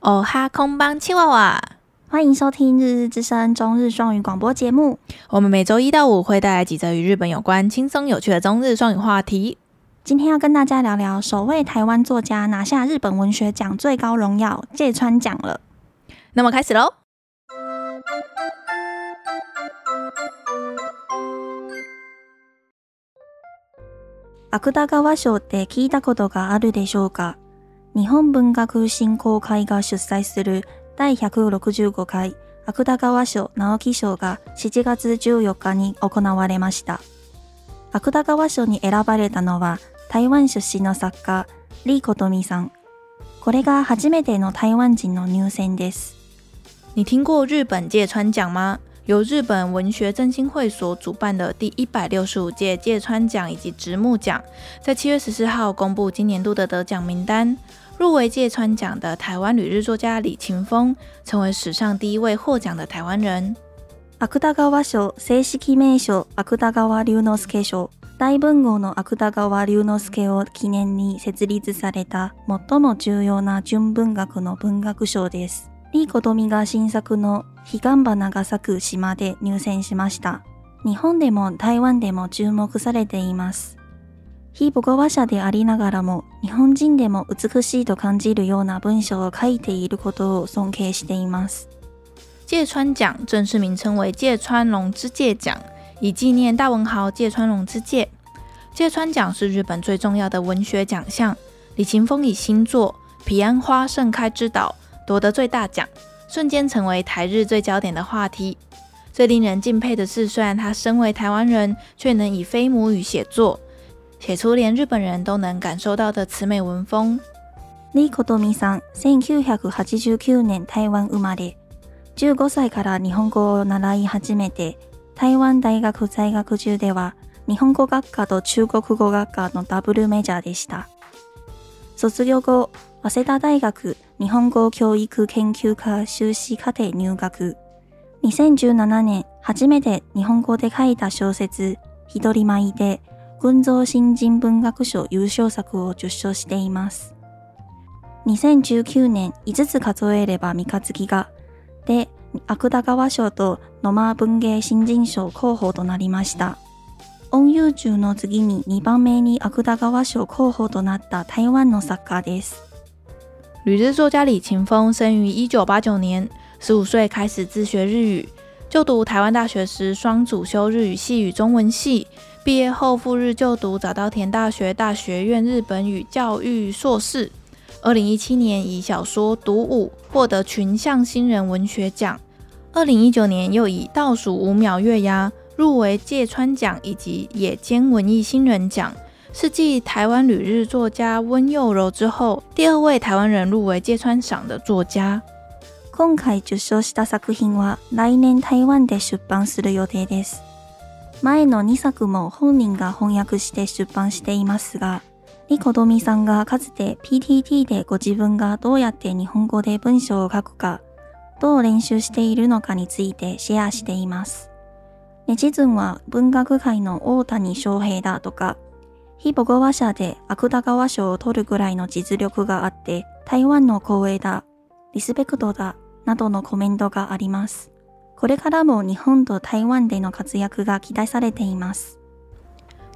哦哈空邦七娃娃，欢迎收听《日日之声》中日双语广播节目。我们每周一到五会带来几则与日本有关、轻松有趣的中日双语话题。今天要跟大家聊聊首位台湾作家拿下日本文学奖最高荣耀芥川奖了。那么开始喽。芥川赏って闻いたことがあるでしょうか？ 日本文学振兴会が主催する第165回芥川赏直木赏が7月14日に行われました。芥川赏に选ばれたのは台湾出身の作家李琴美さん。これが初めての台湾人の入选です。你听过日本芥川奖吗？由日本文学振兴会所主办的第一百六十五届芥川奖以及直木奖，在七月十四号公布今年度的得奖名单。入围芥川奖的台湾旅日作家李琴峰，成为史上第一位获奖的台湾人。芥川赏正式名称芥川龙之介赏，大文豪の芥川龙之介を记念に设立された最も重要な纯文学の文学赏です。李琴美が新作の彼岸花が咲く岛で入选しました。日本でも台湾でも注目されています。非母语话者でありながらも、日本人でも美しいと感じるような文章を书いていることを尊敬しています。芥川奖正式名称为芥川龙之介奖，以纪念大文豪芥川龙之介。芥川奖是日本最重要的文学奖项。李琴峰以新作《彼岸花盛开之岛》夺得最大奖，瞬间成为台日最焦点的话题。最令人敬佩的是，虽然他身为台湾人，却能以非母语写作。 写出连日本人都能感受到的慈美文风。李琴美さん、1989年台湾生まれ。15歳から日本语を习い始めて、台湾大学在学中では日本语学科と中国语学科のダブルメジャーでした。卒业后、早稲田大学日本语教育研究科修士课程入学。2017年、初めて日本语で书いた小说、ひとり舞で、群像新人文学赏优胜作を受赏しています。2019年、5つ数えれば三日月が、で、芥川赏と野间文芸新人赏候补となりました。翁友忠の次に2番目に芥川赏候补となった台湾の作家です。旅日作家李琴峰生于一九八九年，十五岁开始自学日语，就读台湾大学时双主修日语系与中文系。毕业后赴日就读早稻田大学大学院日本语教育硕士。二零一七年以小说《独舞》获得群像新人文学奖。二零一九年又以《倒数五秒月牙》入围芥川奖以及野间文艺新人奖，是继台湾旅日作家温佑柔之后第二位台湾人入围芥川赏的作家。今回受赏した作品は来年台湾で出版する予定です。 前の2作も本人が翻訳して出版していますが、李琴美さんがかつて PTT でご自分がどうやって日本语で文章を书くか、どう练习しているのかについてシェアしています。ネチズンは文学界の大谷翔平だとか、非母语话者で芥川赏を取るぐらいの実力があって、台湾の光栄だ、リスペクトだ、などのコメントがあります。これからも日本と台湾での活跃が期待されています。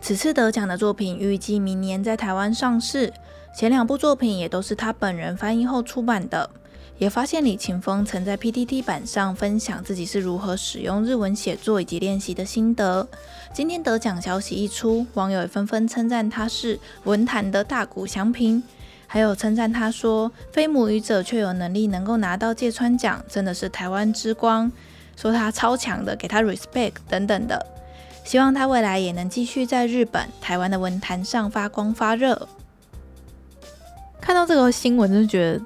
此次得奖的作品预计明年在台湾上市，前两部作品也都是他本人翻译后出版的。也发现李琴峰曾在 PTT 版上分享自己是如何使用日文写作以及练习的心得。今天得奖消息一出，网友也纷纷称赞他是文坛的大谷翔平，还有称赞他说非母语者却有能力能够拿到芥川奖，真的是台湾之光。 说他超强的，给他 respect 等等的，希望他未来也能继续在日本、台湾的文坛上发光发热。看到这个新闻，就觉得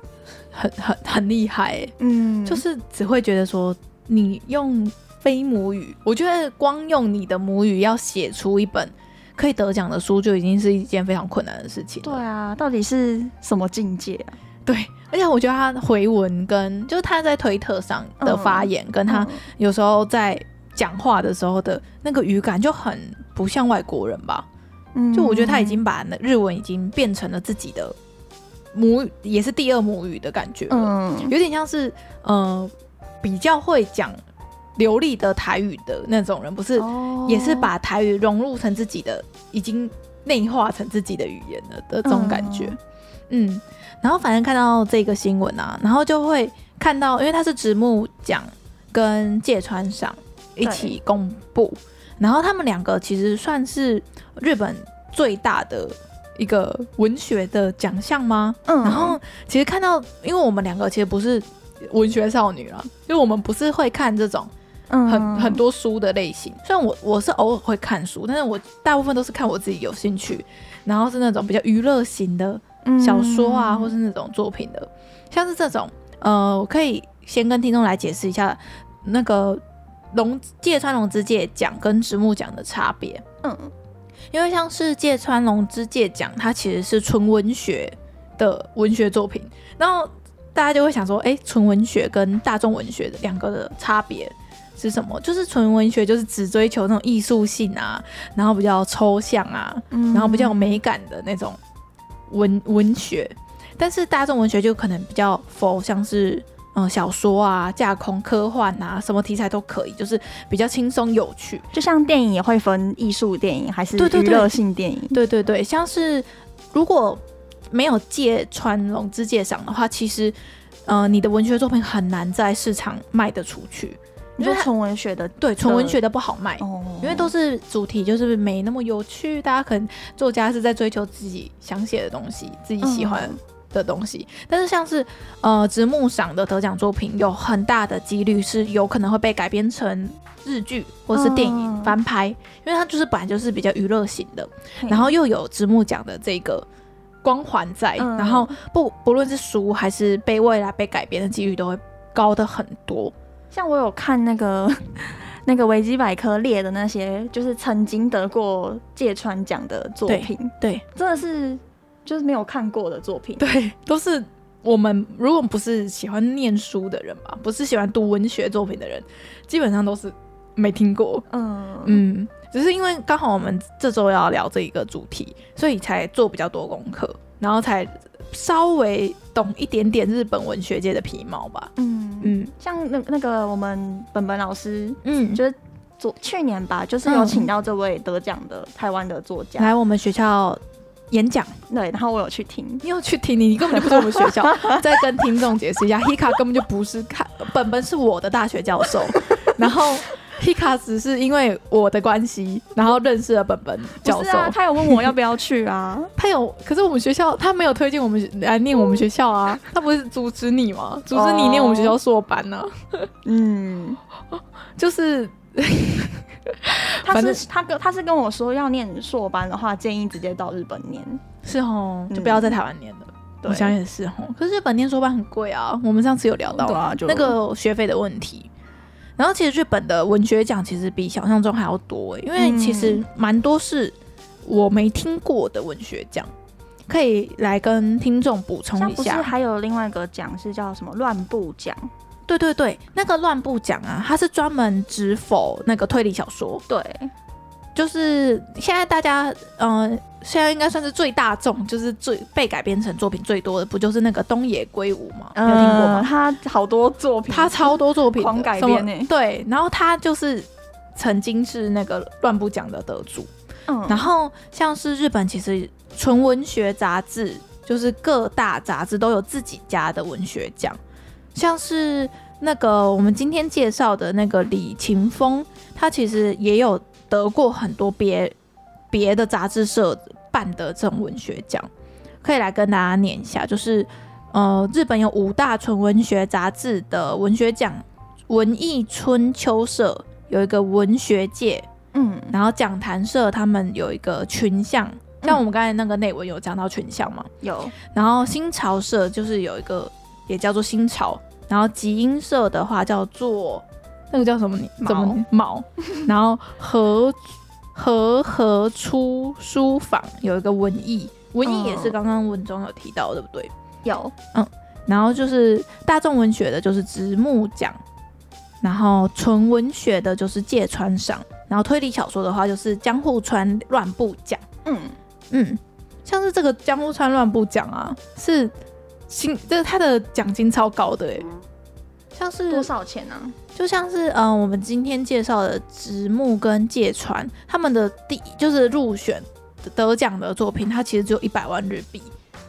很 很很厉害，嗯，就是只会觉得说你用非母语，我觉得光用你的母语要写出一本可以得奖的书，就已经是一件非常困难的事情。对啊，到底是什么境界啊？对，而且我觉得他回文跟就是他在推特上的发言，跟他有时候在讲话的时候的那个语感就很不像外国人吧。嗯，就我觉得他已经把日文已经变成了自己的母语也是第二母语的感觉，嗯，有点像是呃比较会讲流利的台语的那种人，不是，哦、也是把台语融入成自己的，已经内化成自己的语言了的这种感觉，嗯，嗯，然后反正看到这个新闻啊，然后就会看到，因为他是直木奖跟芥川赏一起公布，然后他们两个其实算是日本最大的。一个文学的奖项吗？嗯，然后其实看到，因为我们两个其实不是文学少女啊，因为我们不是会看这种很、嗯、很多书的类型。虽然我我是偶尔会看书，但是我大部分都是看我自己有兴趣，然后是那种比较娱乐型的小说啊，或是那种作品的，像是这种。呃，我可以先跟听众来解释一下那个龙芥川龙之介奖跟直木奖的差别。嗯。因为像是芥川龙之介奖，它其实是纯文学的文学作品，然后大家就会想说，哎，纯文学跟大众文学的两个的差别是什么？就是纯文学就是只追求那种艺术性啊，然后比较抽象啊，然后比较有美感的那种文文学，但是大众文学就可能比较否，像是。嗯，小说啊，架空科幻啊，什么题材都可以，就是比较轻松有趣。就像电影也会分艺术电影还是娱乐性电影。对对对，像是如果没有借川龙之介赏的话，其实呃，你的文学作品很难在市场卖得出去。你说纯文学的，对，纯文学的不好卖，哦、因为都是主题就是没那么有趣，大家可能作家是在追求自己想写的东西，自己喜欢。嗯。的东西，但是像是呃直木赏的得奖作品，有很大的几率是有可能会被改编成日剧或是电影翻拍，嗯、因为它就是本来就是比较娱乐型的，然后又有直木奖的这个光环在，嗯、然后不不论是书还是被未来被改编的几率都会高的很多。像我有看那个 那个维基百科列的那些，就是曾经得过芥川奖的作品，对，对真的是。就是没有看过的作品，对，都是我们如果不是喜欢念书的人吧，不是喜欢读文学作品的人，基本上都是没听过。嗯嗯，只是因为刚好我们这周要聊这一个主题，所以才做比较多功课，然后才稍微懂一点点日本文学界的皮毛吧。嗯嗯，嗯像那那个我们本本老师，嗯，就是昨去年吧，就是有请到这位得奖的台湾的作家、嗯、来我们学校。演讲对，然后我有去听，你有去听？你你根本就不是我们学校。再跟听众解释一下，Hika 根本就不是看本本是我的大学教授，然后 Hika 只是因为我的关系，然后认识了本本教授。啊、他有问我要不要去啊？他有，可是我们学校他没有推荐我们来念我们学校啊，他不是阻止你吗？阻止你念我们学校硕班呢、啊？嗯，就是。他是他跟他是跟我说，要念硕班的话，建议直接到日本念。是哦，就不要在台湾念了。嗯、我想也是哦，可是日本念硕班很贵啊。我们上次有聊到啊，那个学费的问题。然后其实日本的文学奖其实比想象中还要多，因为其实蛮多是我没听过的文学奖，可以来跟听众补充一下。不是还有另外一个奖是叫什么乱步奖？对对对，那个乱步奖啊，它是专门只否那个推理小说。对，就是现在大家，嗯、呃，现在应该算是最大众，就是最被改编成作品最多的，不就是那个东野圭吾吗？有听过吗？他好多作品，他超多作品狂改编呢。对，然后他就是曾经是那个乱步奖的得主。嗯，然后像是日本，其实纯文学杂志，就是各大杂志都有自己家的文学奖。像是那个我们今天介绍的那个李勤峰，他其实也有得过很多别别的杂志社办的这种文学奖，可以来跟大家念一下，就是呃，日本有五大纯文学杂志的文学奖，文艺春秋社有一个文学界，嗯，然后讲坛社他们有一个群像，像我们刚才那个内文有讲到群像嘛？有，然后新潮社就是有一个。也叫做新潮，然后集英社的话叫做那个叫什么？你怎么毛？然后和和和出书房有一个文艺，文艺也是刚刚文中有提到，对不对？有，嗯，然后就是大众文学的，就是直木奖，然后纯文学的，就是芥川赏，然后推理小说的话，就是江户川乱步奖。嗯嗯，像是这个江户川乱步奖啊，是新，这个他的奖金超高的哎、欸，像是多少钱呢、啊？就像是嗯、呃，我们今天介绍的直木跟芥川他们的第就是入选得奖的作品，它其实只有一百万日币。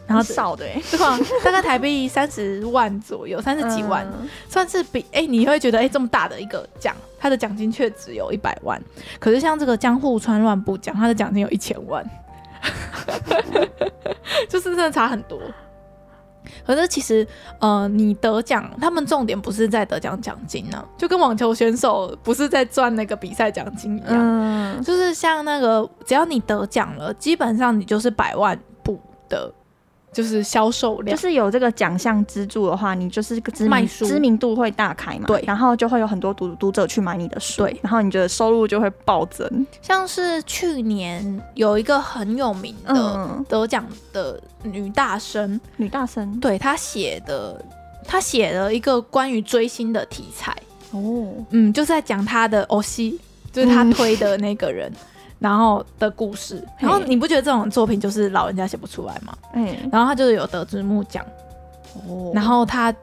然后少的哎，对吧？大概台币 三十万左右，三十几万，嗯、算是比哎、欸，你会觉得哎、欸，这么大的一个奖，它的奖金却只有一百万。可是像这个江户川乱步奖，它的奖金有一千万，就是真的差很多。可是其实呃，你得奖，他们重点不是在得奖奖金呢、啊，就跟网球选手不是在赚那个比赛奖金一样，嗯、就是像那个只要你得奖了，基本上你就是百万部的。就是销售量，就是有这个奖项资助的话，你就是个知名知名度会大开嘛。对，然后就会有很多读读者去买你的书。对，然后你的收入就会暴增。像是去年有一个很有名的得奖的女大生，嗯、女大生，对她写的，她写了一个关于追星的题材。哦，嗯，就是在讲她的欧西，就是她推的那个人。嗯然后的故事，然后你不觉得这种作品就是老人家写不出来吗？嗯，然后他就是有得知木奖，哦，然后他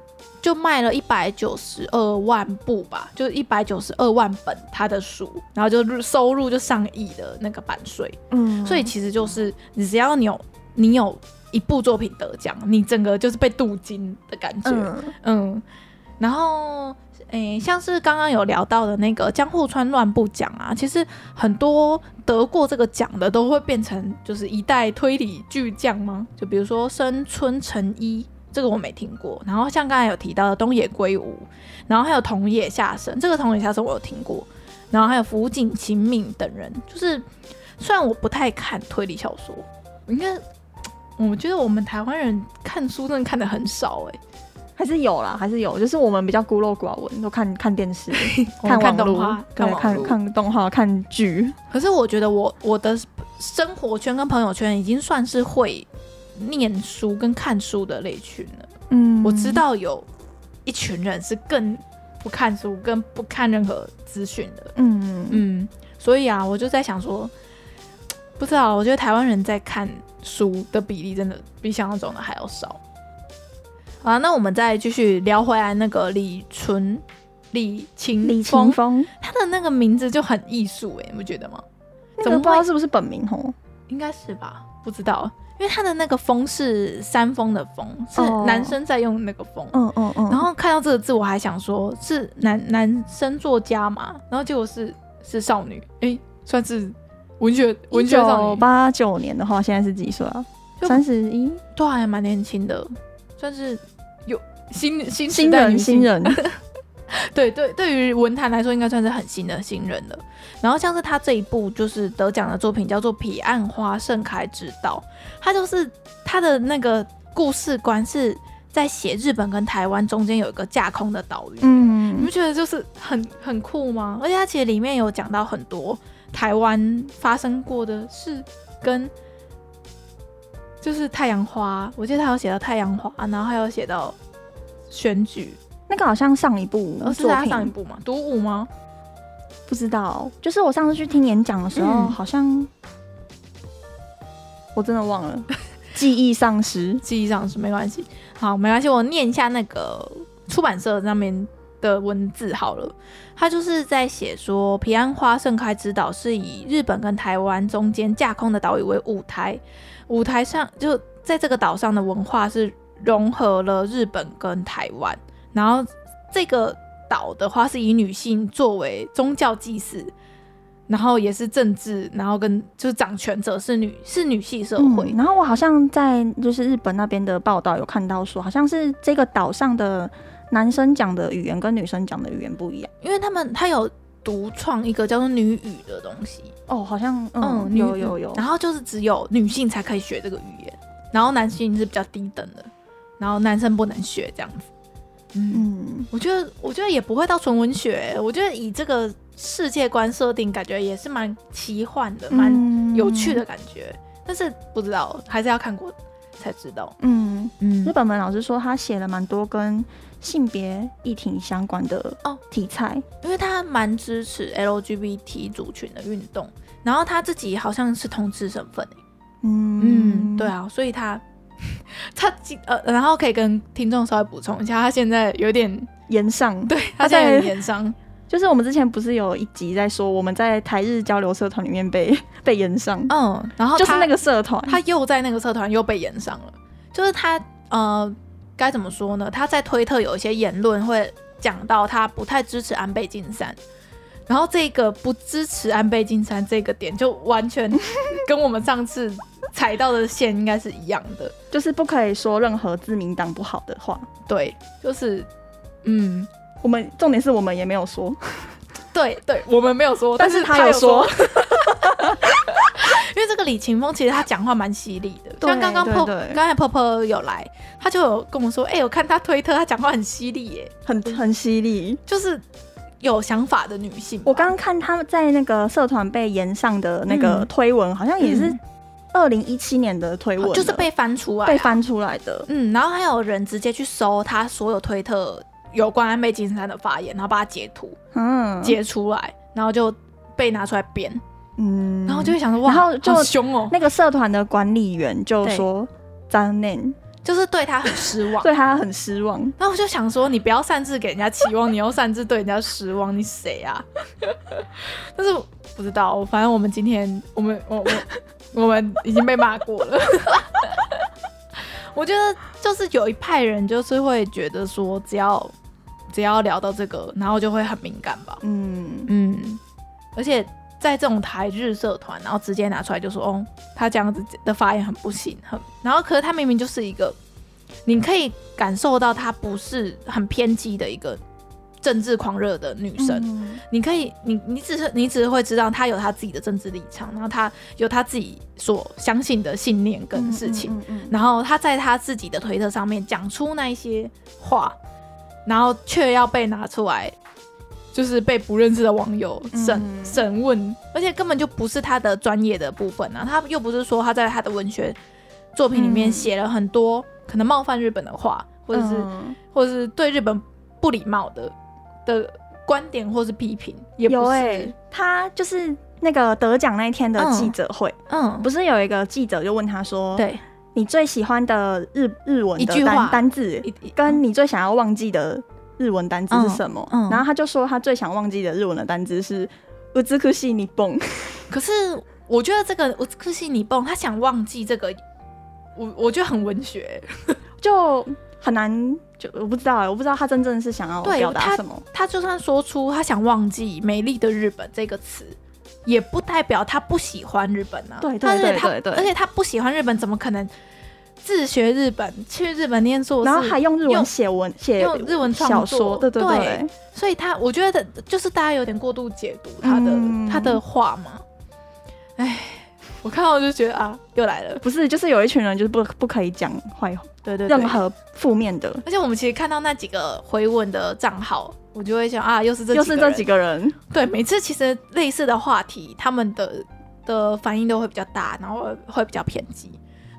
就卖了一百九十二万部吧，就一百九十二万本他的书，然后就收入就上亿的那个版税，嗯，所以其实就是你只要你有你有一部作品得奖，你整个就是被镀金的感觉，嗯，嗯，然后。诶、像是刚刚有聊到的那个江户川乱步奖啊，其实很多得过这个奖的都会变成就是一代推理巨匠吗？就比如说深村成一，这个我没听过。然后像刚才有提到的东野圭吾，然后还有桐野下生，这个桐野下生我有听过。然后还有福井晴敏等人，就是虽然我不太看推理小说，应该 我觉得我们台湾人看书真的看得很少诶、还是有啦，还是有，就是我们比较孤陋寡闻，都看看电视、看网络、看看看动画、看剧。可是我觉得我我的生活圈跟朋友圈已经算是会念书跟看书的类群了。嗯，我知道有一群人是更不看书、跟不看任何资讯的。嗯嗯，所以啊，我就在想说，不知道，我觉得台湾人在看书的比例真的比想象中的还要少。好，那我们再继续聊回来那个李纯、李清、李琴峰，他的那个名字就很艺术哎，你不觉得吗？怎么不知道是不是本名哦？应该是吧，不知道，因为他的那个风是山峰的峰，是男生在用那个峰。嗯嗯嗯。然后看到这个字，我还想说是男男生作家嘛，然后结果是是少女，哎、欸，算是文学文学少女。八九年的话，现在是几岁啊？三十一，都还蛮年轻的，算是。有新新新人新人，对对，对于文坛来说，应该算是很新的新人了。然后像是他这一部就是得奖的作品，叫做《彼岸花盛开之道》，他就是他的那个故事观是在写日本跟台湾中间有一个架空的岛屿。嗯，你不觉得就是很很酷吗？而且他其实里面有讲到很多台湾发生过的事跟。就是太阳花，我记得他有写到太阳花，然后还有写到选举，那个好像上一部，哦，是他上一部吗？独舞吗？不知道，就是我上次去听演讲的时候，嗯、好像我真的忘了，记忆丧失，记忆丧失没关系，好，没关系，我念一下那个出版社上面的文字好了，他就是在写说，平安花盛开之岛是以日本跟台湾中间架空的岛屿为舞台。舞台上就在这个岛上的文化是融合了日本跟台湾，然后这个岛的话是以女性作为宗教祭祀，然后也是政治，然后跟就是掌权者是女是女系社会。嗯，然后我好像在就是日本那边的报道有看到说，好像是这个岛上的男生讲的语言跟女生讲的语言不一样，因为他们他有独创一个叫做女语的东西。哦，好像嗯，嗯有有有，然后就是只有女性才可以学这个语言，然后男性是比较低等的，然后男生不能学这样子。嗯，我觉得我觉得也不会到纯文学，我觉得以这个世界观设定，感觉也是蛮奇幻的，蛮有趣的感觉。嗯、但是不知道，还是要看过才知道。嗯。嗯，日本文老师说他写了蛮多跟性别议题相关的哦。题材，因为他蛮支持 LGBT 族群的运动，然后他自己好像是同志身份嗯，对啊，所以他 他呃，然后可以跟听众稍微补充一下，他现在有点炎上，对，他现在有点炎上。就是我们之前不是有一集在说，我们在台日交流社团里面被 被炎上，嗯，然后就是那个社团，他又在那个社团又被炎上了。就是他呃，该怎么说呢？他在推特有一些言论会讲到他不太支持安倍晋三，然后这个不支持安倍晋三这个点就完全跟我们上次踩到的线应该是一样的，就是不可以说任何自民党不好的话。对，就是嗯。我们重点是我们也没有说，对对，我们没有说，但是他有说，因为这个李勤峰其实他讲话蛮犀利的，像刚刚泼刚才泼泼有来，他就有跟我说，哎、欸，我看他推特，他讲话很犀利耶，很很犀利，就是有想法的女性。我刚刚看他们在那个社团被延上的那个推文，嗯、好像也是二零一七年的推文，就是被翻出来、啊，被翻出来的。嗯，然后还有人直接去搜他所有推特。有关安倍晋三的发言，然后把它截图，嗯，截出来，然后就被拿出来编，嗯，然后就会想说，哇，然后就好凶哦。那个社团的管理员就说，张念，就是对他很失望，对他很失望。然后我就想说，你不要擅自给人家期望，你又擅自对人家失望，你谁啊？但是不知道，反正我们今天，我们我我我们已经被骂过了。我觉得就是有一派人就是会觉得说，只要。只要聊到这个，然后就会很敏感吧。嗯嗯，而且在这种台日社团，然后直接拿出来就说，哦，他这样子的发言很不行，很。然后，可是他明明就是一个，你可以感受到他不是很偏激的一个政治狂热的女生。嗯、你可以，你你只是你只是会知道他有他自己的政治立场，然后他有他自己所相信的信念跟事情，然后他在他自己的推特上面讲出那一些话。然后却要被拿出来，就是被不认识的网友审审、嗯、问，而且根本就不是他的专业的部分啊！他又不是说他在他的文学作品里面写了很多可能冒犯日本的话，或者是、嗯、或者是对日本不礼貌的的观点，或是批评，也不是。有欸、他就是那个得奖那一天的记者会，嗯，嗯不是有一个记者就问他说，对。你最喜欢的日日文的单一句话单字，跟你最想要忘记的日文单字是什么？嗯嗯、然后他就说他最想忘记的日文的单字是“美しい日本”。可是我觉得这个“美しい日本”，他想忘记这个，我我觉得很文学，就很难，就我不知道哎，我不知道他真正是想要表达什么他。他就算说出他想忘记“美丽的日本”这个词。也不代表他不喜欢日本啊，对对对对对，而且他不喜欢日本，怎么可能 自学日本去日本念书，然后还用日文写文写用日文小说，对对对，对，所以他我觉得就是大家有点过度解读他的、嗯、他的话嘛，哎，我看到我就觉得啊，又来了，不是，就是有一群人就是不不可以讲坏话，对，对对，任何负面的，而且我们其实看到那几个回文的账号。我就会想啊，又是这又是这几个人，对，每次其实类似的话题，他们的的反应都会比较大，然后会比较偏激，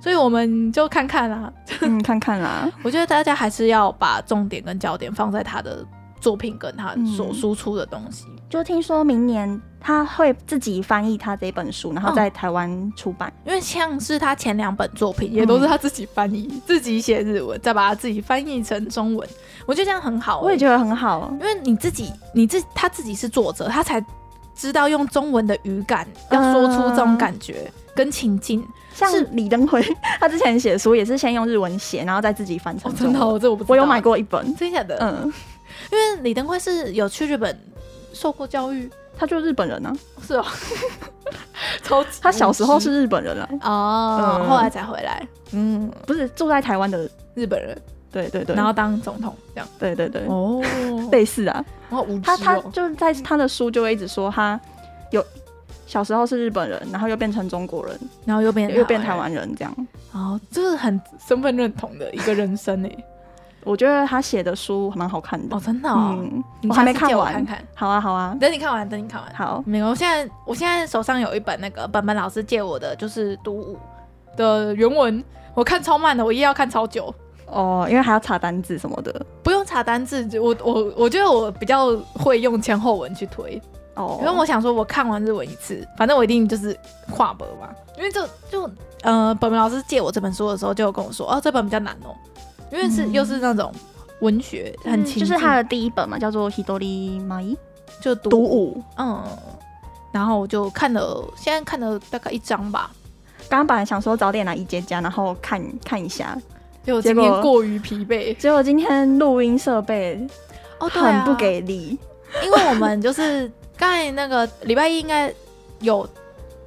所以我们就看看啦，嗯，看看啦。我觉得大家还是要把重点跟焦点放在他的作品跟他所输出的东西。嗯，就听说明年。他会自己翻译他这本书，然后在台湾出版。嗯，因为像是他前两本作品也都是他自己翻译，嗯、自己写日文，再把它自己翻译成中文。我觉得这样很好，欸，我也觉得很好，因为你自己，你自他自己是作者，他才知道用中文的语感要说出这种感觉跟情境。像李登辉，他之前写书也是先用日文写，然后再自己翻成真的，哦，这我不知道，我有买过一本，真的假的？嗯，因为李登辉是有去日本受过教育。他就是日本人呢？是哦，超级。他小时候是日本人啊，哦，后来才回来。嗯，不是住在台湾的日本人，对对对，然后当总统这样，对对对，哦，类似啊。他他就是在他的书就会一直说他有小时候是日本人，然后又变成中国人，然后又变又变台湾人这样。哦，这是很身份认同的一个 人生诶。我觉得他写的书蛮好看的哦，真的哦，嗯，我还没看完，看看。好啊，好啊，等你看完，等你看完。好，没有，我现在我现在手上有一本那个本本老师借我的，就是读五的原文，我看超慢的，我一要看超久哦，因为还要查单字什么的。不用查单字，我我我觉得我比较会用前后文去推哦，因为我想说，我看完日文一次，反正我一定就是跨本嘛。因为就就呃，本本老师借我这本书的时候，就有跟我说，哦，这本比较难哦，因为是、嗯、又是那种文学，很轻，就是他的第一本嘛，叫做《Hidori Mai》，就读五，嗯。然后我就看了，现在看了大概一章吧。刚刚本来想说早点来一阶家，然后看看一下，结果今天过于疲惫，结果今天录音设备哦很不给力，因为我们就是刚才那个礼拜一应该有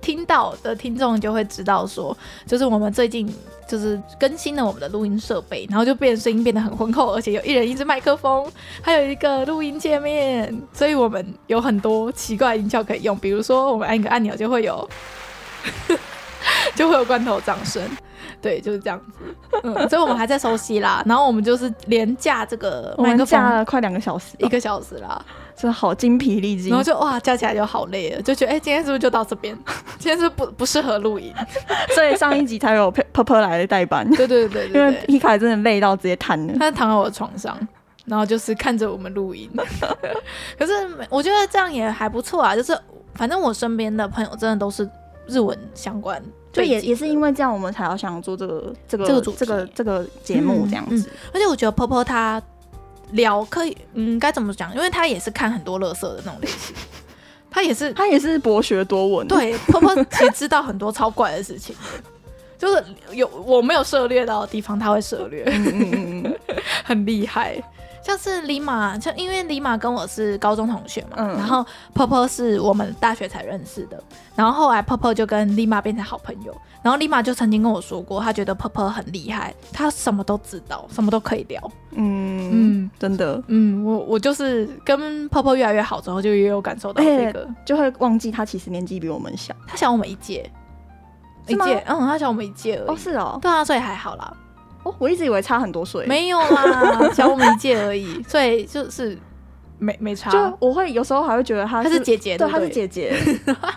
听到的听众就会知道说，就是我们最近就是更新了我们的录音设备，然后就变声音变得很浑厚，而且有一人一支麦克风，还有一个录音界面，所以我们有很多奇怪的音效可以用，比如说我们按一个按钮就会有。就会有罐头掌声，对，就是这样子。嗯，所以我们还在熟悉啦。然后我们就是连架这个麦克风，架了快两个小时，一个小时啦，真的好精疲力尽。然后就哇，加起来就好累了，就觉得哎、欸，今天是不是就到这边？今天是不是不不适合录音，所以上一集才有 Purple 来的代班。对对对，因为皮卡真的累到直接瘫了，他躺在我的床上，然后就是看着我们录音。可是我觉得这样也还不错啊，就是反正我身边的朋友真的都是日文相关。就也也是因为这样，我们才要想做这个这个这个这个这个节目这样子。嗯嗯、而且我觉得 Popo 他聊可以，嗯，该怎么讲？因为他也是看很多乐色的那种类型，他也是 他也是博学多闻。对，Popo 其实知道很多超怪的事情，就是有我没有涉猎到的地方，他会涉猎，嗯嗯嗯 很厉害。像是李马，就因为李马跟我是高中同学嘛，嗯、然后 Popo 是我们大学才认识的，然后后来 Popo 就跟李马变成好朋友，然后李马就曾经跟我说过，他觉得 Popo 很厉害，他什么都知道，什么都可以聊。嗯嗯，真的，嗯，我我就是跟 Popo 越来越好之后，就也有感受到这个，就会忘记他其实年纪比我们小，他小我们一届，一届，嗯，他小我们一届而已。哦，是哦，对啊，所以还好啦。哦，我一直以为差很多岁，没有啦，小我们一届而已，所以就是没没差。就我会有时候还会觉得她是，是姐姐，对，她是姐姐，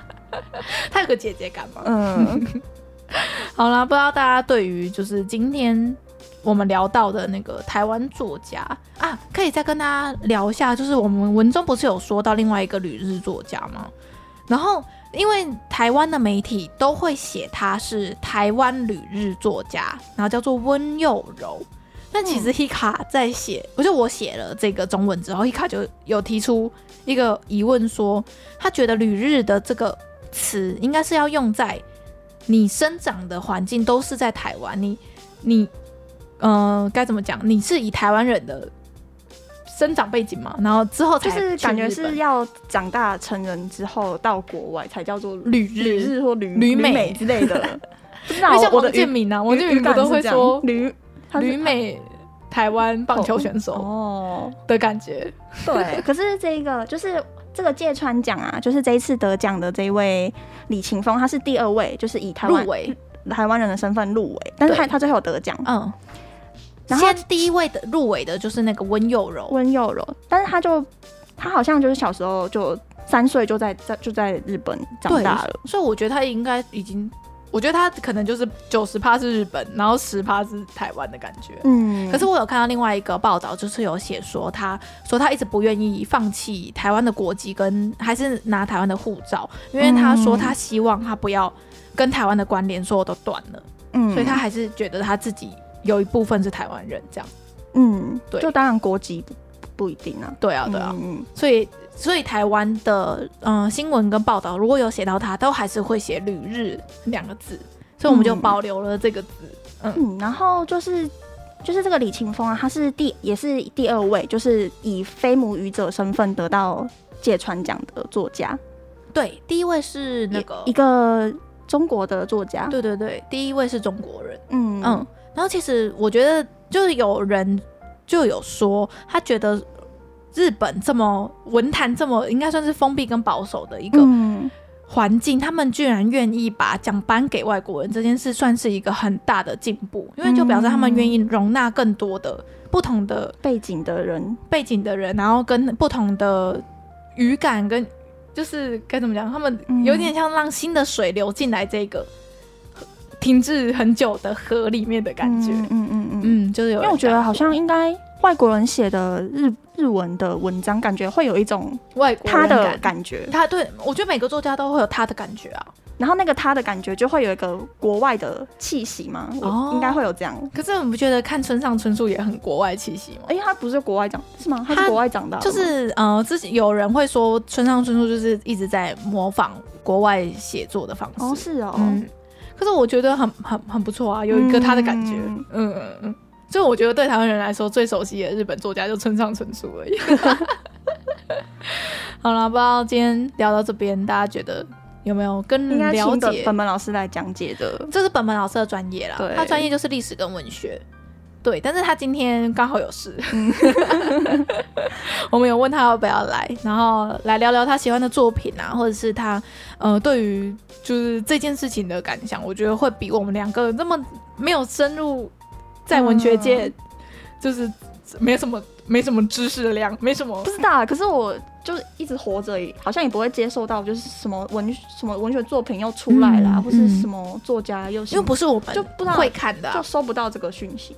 她有个姐姐感嘛。嗯，好啦，不知道大家对于就是今天我们聊到的那个台湾作家啊，可以再跟大家聊一下，就是我们文中不是有说到另外一个旅日作家吗？然后。因为台湾的媒体都会写他是台湾旅日作家，然后叫做温佑柔。但其实 Hika 在写，不是我写了这个中文之后，Hika 就有提出一个疑问，说他觉得旅日的这个词应该是要用在你生长的环境都是在台湾，你你嗯该怎么讲？你是以台湾人的。生长背景嘛，然后之后才就是感觉是要长大成人之后到国外才叫做旅日，旅日或旅旅美，美 之类的。不知道我的建民啊，我的语都会说旅旅美台湾棒球选手哦的感觉。对，可是这个就是这个芥川奖啊，就是这一次得奖的这一位李勤峰，他是第二位，就是以台湾围台湾人的身份入围，但是他他最后有得奖，嗯。然后第一位的入围的就是那个温佑柔，温佑柔，但是他就他好像就是小时候就三岁就在在就在日本长大了，所以我觉得他应该已经，我觉得他可能就是九十趴是日本，然后十趴是台湾的感觉。嗯，可是我有看到另外一个报道，就是有写说他说他一直不愿意放弃台湾的国籍，跟还是拿台湾的护照，因为他说他希望他不要跟台湾的关联，说我都断了。嗯，所以他还是觉得他自己。有一部分是台湾人，这样，嗯，对，就当然国籍不不一定啊，对啊，对啊，嗯，所以所以台湾的嗯、呃、新闻跟报道如果有写到他，都还是会写旅日两个字，所以我们就保留了这个字，嗯，嗯，然后就是就是这个李琴峰啊，他是第也是第二位，就是以非母语者身份得到芥川奖的作家，对，第一位是那个一个中国的作家，对对对，第一位是中国人，嗯嗯。然后其实我觉得，就是有人就有说，他觉得日本这么文坛这么应该算是封闭跟保守的一个环境，嗯、他们居然愿意把奖颁给外国人，这件事算是一个很大的进步，因为就表示他们愿意容纳更多的不同的背景的人，背景的人，然后跟不同的语感跟就是该怎么讲，他们有点像让新的水流进来这个。停滞很久的河里面的感觉，嗯嗯嗯嗯，嗯，就是有，因为我觉得好像应该外国人写的日日文的文章，感觉会有一种外国他的感觉。他对我觉得每个作家都会有他的感觉啊。然后那个他的感觉就会有一个国外的气息嘛，哦，应该会有这样。可是我们不觉得看村上春树也很国外气息吗？哎，他不是国外长是吗？他是国外长大，就是呃，自己有人会说村上春树就是一直在模仿国外写作的方式。哦，是哦。嗯。可是我觉得很很很不错啊，有一个他的感觉。嗯嗯嗯。就我觉得对台湾人来说最熟悉的日本作家就村上春树而已。好了，不知道今天聊到这边，大家觉得？有没有更了解本本老师来讲解的？这是本本老师的专业啦，他专业就是历史跟文学。对，但是他今天刚好有事，嗯、我们有问他要不要来，然后来聊聊他喜欢的作品啊，或者是他呃对于就是这件事情的感想，我觉得会比我们两个这么没有深入在文学界，嗯、就是没什么没什么知识量，没什么不知道。可是我。就是一直活着，好像也不会接受到，就是什么文什么文学作品又出来了，嗯、或是什么作家又因为不是我们就不知道会看的、啊，就收不到这个讯息，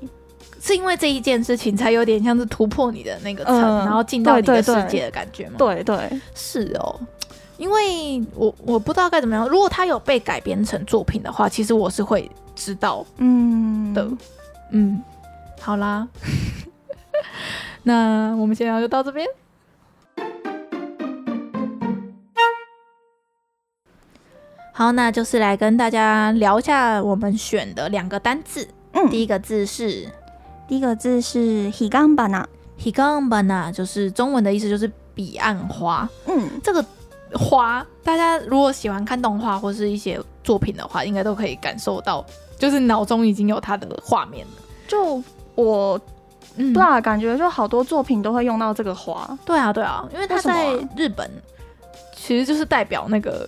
是因为这一件事情才有点像是突破你的那个层，嗯、然后进到你的世界的感觉吗？对，对。对，是哦，因为我我不知道该怎么样，如果他有被改编成作品的话，其实我是会知道嗯。的，嗯，好啦，那我们现在就到这边。好，那就是来跟大家聊一下我们选的两个单字。嗯，第一个字是，第一个字是彼岸花。彼岸花就是中文的意思，就是彼岸花。嗯，这个花，大家如果喜欢看动画或是一些作品的话，应该都可以感受到，就是脑中已经有它的画面了。就我，嗯，不知道，感觉就好多作品都会用到这个花。对啊，对啊，因为它在日本，其实就是代表那个。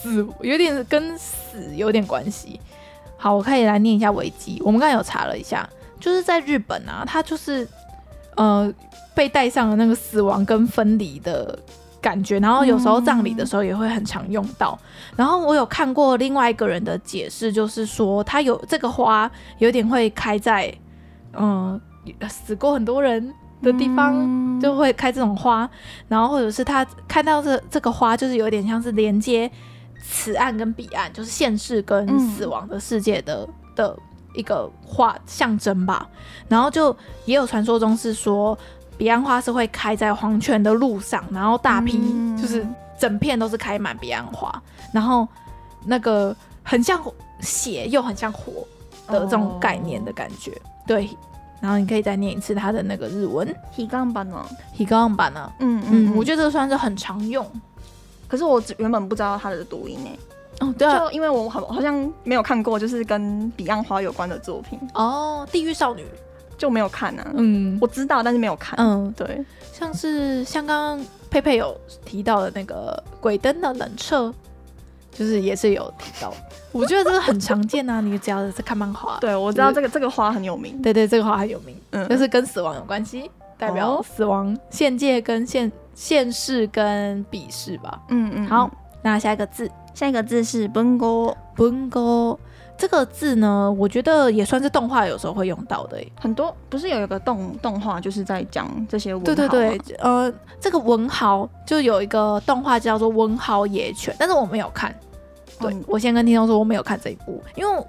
死有点跟死有点关系。好，我可以来念一下维基。我们刚才有查了一下，就是在日本啊，他就是呃被带上了那个死亡跟分离的感觉，然后有时候葬礼的时候也会很常用到。嗯、然后我有看过另外一个人的解释，就是说他有这个花有点会开在嗯、呃、死过很多人的地方，就会开这种花。嗯、然后或者是他看到这这个花，就是有点像是连接。此岸跟彼岸，就是现世跟死亡的世界的、嗯、的一个画象征吧。然后就也有传说中是说，彼岸花是会开在黄泉的路上，然后大批就是整片都是开满彼岸花，然后那个很像血又很像火的这种概念的感觉。哦、对，然后你可以再念一次它的那个日文。彼岸花呢？彼岸花呢？嗯嗯，我觉得这个算是很常用。可是我原本不知道它的读音呢。哦，对啊，就因为我好好像没有看过，就是跟彼岸花有关的作品。哦，地狱少女就没有看啊。嗯，我知道，但是没有看。嗯，对，像是像刚刚佩佩有提到的那个鬼灯的冷彻，就是也是有提到。我觉得这个很常见啊，你只要是看漫画，对，我知道这个这个花很有名。对对，这个花很有名，嗯，就是跟死亡有关系，代表死亡现界跟现。现世跟彼世吧，嗯嗯，好，那下一个字，下一个字是文豪，文豪这个字呢，我觉得也算是动画有时候会用到的，很多不是有一个动动画就是在讲这些文豪，对对对，呃，这个文豪就有一个动画叫做《文豪野犬》，但是我没有看，对、嗯、我先跟听众说我没有看这一部，因为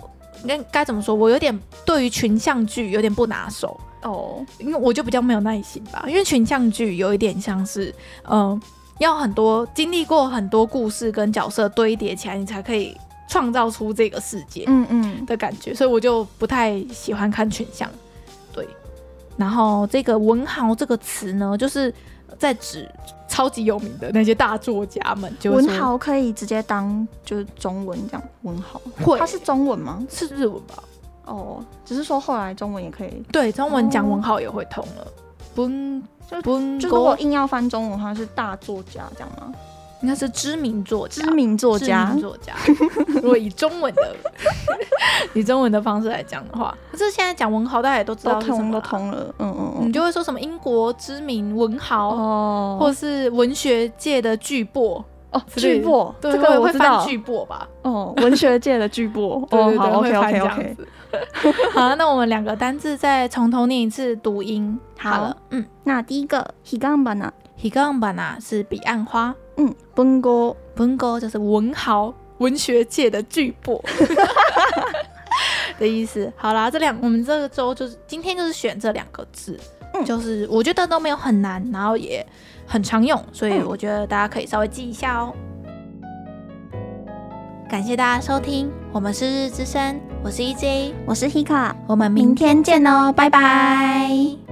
该该怎么说，我有点对于群像剧有点不拿手。哦，因为我就比较没有耐心吧，因为群像剧有一点像是，嗯、呃，要很多经历过很多故事跟角色堆叠起来，你才可以创造出这个世界，嗯嗯的感觉，所以我就不太喜欢看群像。对，然后这个文豪这个词呢，就是在指超级有名的那些大作家们。就文豪可以直接当就是中文这样，文豪，会它是中文吗？是日文吧？哦，只是说后来中文也可以，对，中文讲文豪也会通了。文就就如果硬要翻中文的话，是大作家这样吗？应该是知名作家，知名作家，知名作家。如果以中文的 以中文的方式来讲的话，可是现在讲文豪，大家也都知道都通都通了。嗯嗯嗯，你就会说什么英国知名文豪哦，或是文学界的巨擘。哦，巨擘，这个我知道，巨擘吧？哦，文学界的巨擘。哦，好，OK OK OK。好，那我们两个单字再从头念一次读音。好。了，嗯，那第一个彼岸花，彼岸花是彼岸花，嗯，文豪，文豪就是文豪，文学界的巨擘。的意思。好啦，这两我们这个周就是今天就是选这两个字，嗯，就是我觉得都没有很难，然后也很常用，所以我觉得大家可以稍微记一下哦。感谢大家收听，我们是日日之声，我是 EJ，我是 Hika，我们明天见哦，拜拜。